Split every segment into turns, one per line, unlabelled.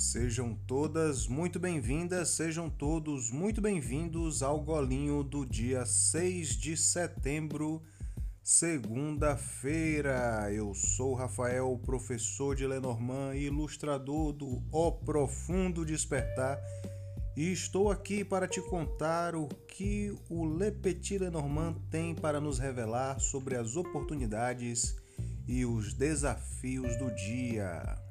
Sejam todas muito bem-vindas, sejam todos muito bem-vindos ao Golinho do dia 6 de setembro, segunda-feira. Eu sou Rafael, professor de Lenormand e ilustrador do O Profundo Despertar, e estou aqui para te contar o que o Le Petit Lenormand tem para nos revelar sobre as oportunidades e os desafios do dia.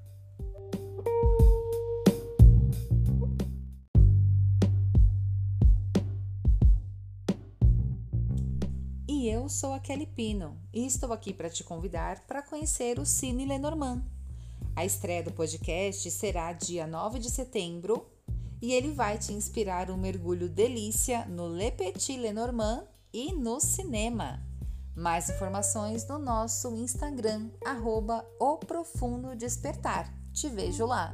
E eu sou a Kelly Pino e estou aqui para te convidar para conhecer o Cine Lenormand. A estreia do podcast será dia 9 de setembro e ele vai te inspirar um mergulho delícia no Le Petit Lenormand e no cinema. Mais informações no nosso Instagram, arroba. Te vejo lá!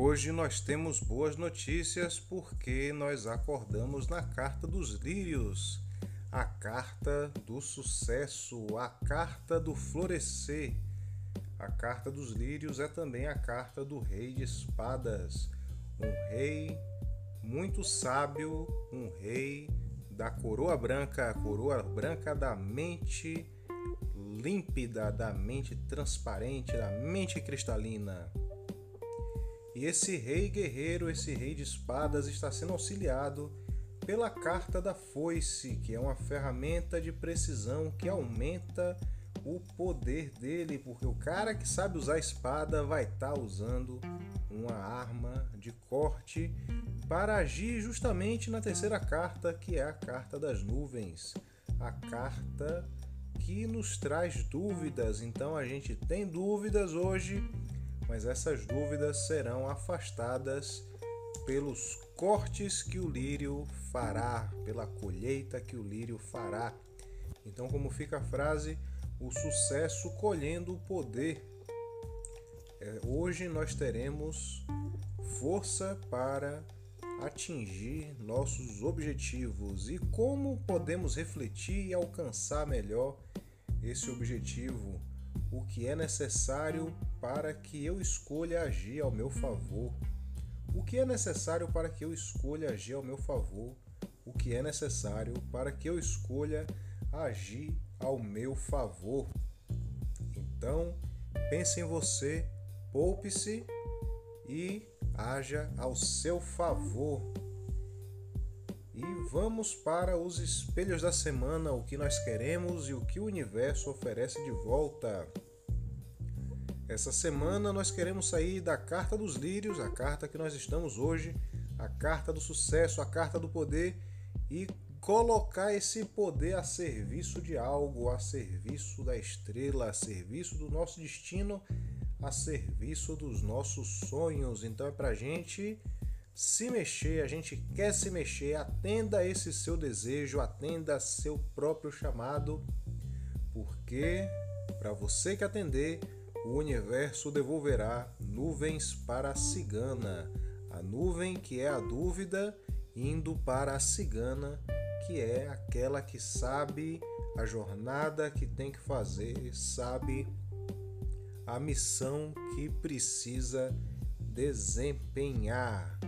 Hoje nós temos boas notícias porque nós acordamos na carta dos lírios, a carta do sucesso, a carta do florescer. A carta dos lírios é também a carta do rei de espadas, um rei muito sábio, um rei da coroa branca, a coroa branca da mente límpida, da mente transparente, da mente cristalina. E esse rei guerreiro, esse rei de espadas, está sendo auxiliado pela carta da foice, que é uma ferramenta de precisão que aumenta o poder dele, porque o cara que sabe usar espada vai estar tá usando uma arma de corte para agir justamente na terceira carta, que é a carta das nuvens, a carta que nos traz dúvidas. Então a gente tem dúvidas hoje mas essas dúvidas serão afastadas pelos cortes que o lírio fará, pela colheita que o lírio fará. Então, como fica a frase, o sucesso colhendo o poder. É, hoje nós teremos força para atingir nossos objetivos e como podemos refletir e alcançar melhor esse objetivo o que é necessário para que eu escolha agir ao meu favor. O que é necessário para que eu escolha agir ao meu favor? O que é necessário para que eu escolha agir ao meu favor? Então, pense em você, poupe-se e haja ao seu favor. E vamos para os espelhos da semana, o que nós queremos e o que o universo oferece de volta. Essa semana nós queremos sair da carta dos lírios, a carta que nós estamos hoje, a carta do sucesso, a carta do poder e colocar esse poder a serviço de algo, a serviço da estrela, a serviço do nosso destino, a serviço dos nossos sonhos. Então é pra gente se mexer, a gente quer se mexer, atenda esse seu desejo, atenda seu próprio chamado, porque para você que atender, o universo devolverá nuvens para a cigana, a nuvem que é a dúvida indo para a cigana, que é aquela que sabe a jornada que tem que fazer, sabe a missão que precisa desempenhar.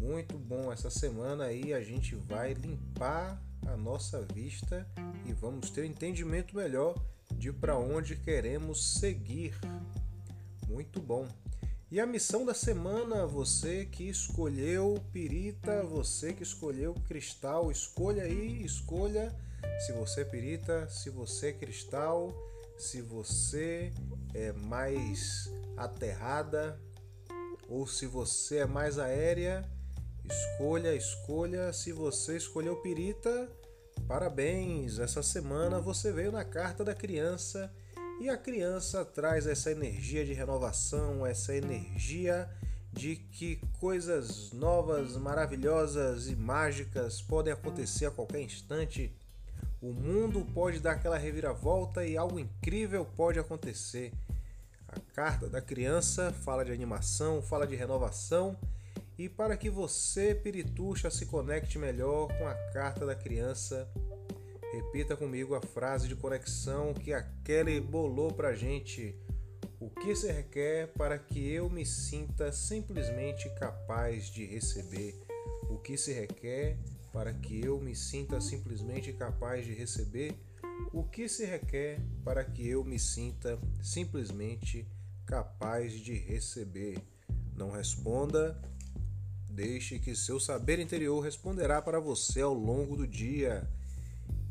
Muito bom essa semana aí a gente vai limpar a nossa vista e vamos ter entendimento melhor de para onde queremos seguir. Muito bom. E a missão da semana, você que escolheu pirita, você que escolheu cristal, escolha aí, escolha se você é pirita, se você é cristal, se você é mais aterrada ou se você é mais aérea Escolha, escolha. Se você escolheu pirita, parabéns! Essa semana você veio na carta da criança e a criança traz essa energia de renovação, essa energia de que coisas novas, maravilhosas e mágicas podem acontecer a qualquer instante. O mundo pode dar aquela reviravolta e algo incrível pode acontecer. A carta da criança fala de animação, fala de renovação e para que você, pirituxa, se conecte melhor com a carta da criança, Repita comigo a frase de conexão que a Kelly bolou pra gente. O que se requer para que eu me sinta simplesmente capaz de receber? O que se requer para que eu me sinta simplesmente capaz de receber? O que se requer para que eu me sinta simplesmente capaz de receber? Não responda, deixe que seu saber interior responderá para você ao longo do dia.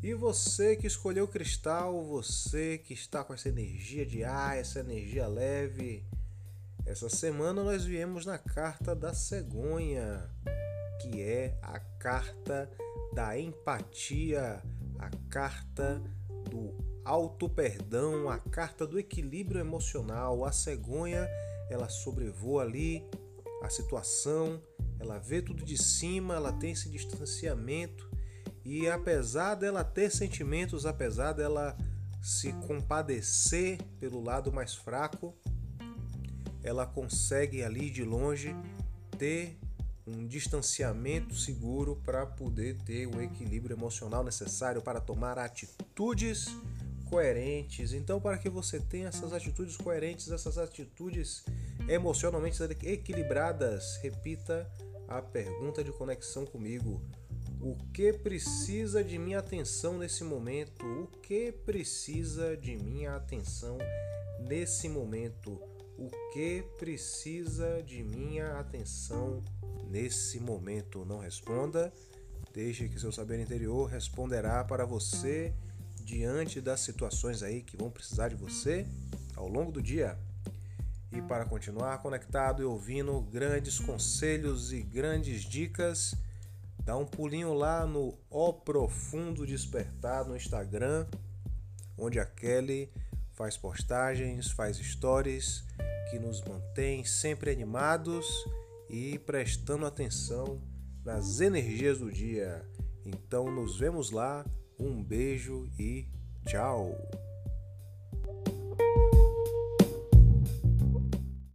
E você que escolheu cristal, você que está com essa energia de ar, essa energia leve, essa semana nós viemos na carta da cegonha, que é a carta da empatia, a carta do auto perdão, a carta do equilíbrio emocional. A cegonha, ela sobrevoa ali a situação, ela vê tudo de cima, ela tem esse distanciamento e apesar dela ter sentimentos, apesar dela se compadecer pelo lado mais fraco, ela consegue ali de longe ter um distanciamento seguro para poder ter o equilíbrio emocional necessário para tomar atitudes coerentes. Então, para que você tenha essas atitudes coerentes, essas atitudes emocionalmente equilibradas, repita a pergunta de conexão comigo. O que precisa de minha atenção nesse momento? O que precisa de minha atenção nesse momento? O que precisa de minha atenção nesse momento? Não responda. Deixe que seu saber interior responderá para você diante das situações aí que vão precisar de você ao longo do dia. E para continuar conectado e ouvindo grandes conselhos e grandes dicas, Dá um pulinho lá no O Profundo Despertar no Instagram, onde a Kelly faz postagens, faz stories que nos mantém sempre animados e prestando atenção nas energias do dia. Então nos vemos lá. Um beijo e tchau.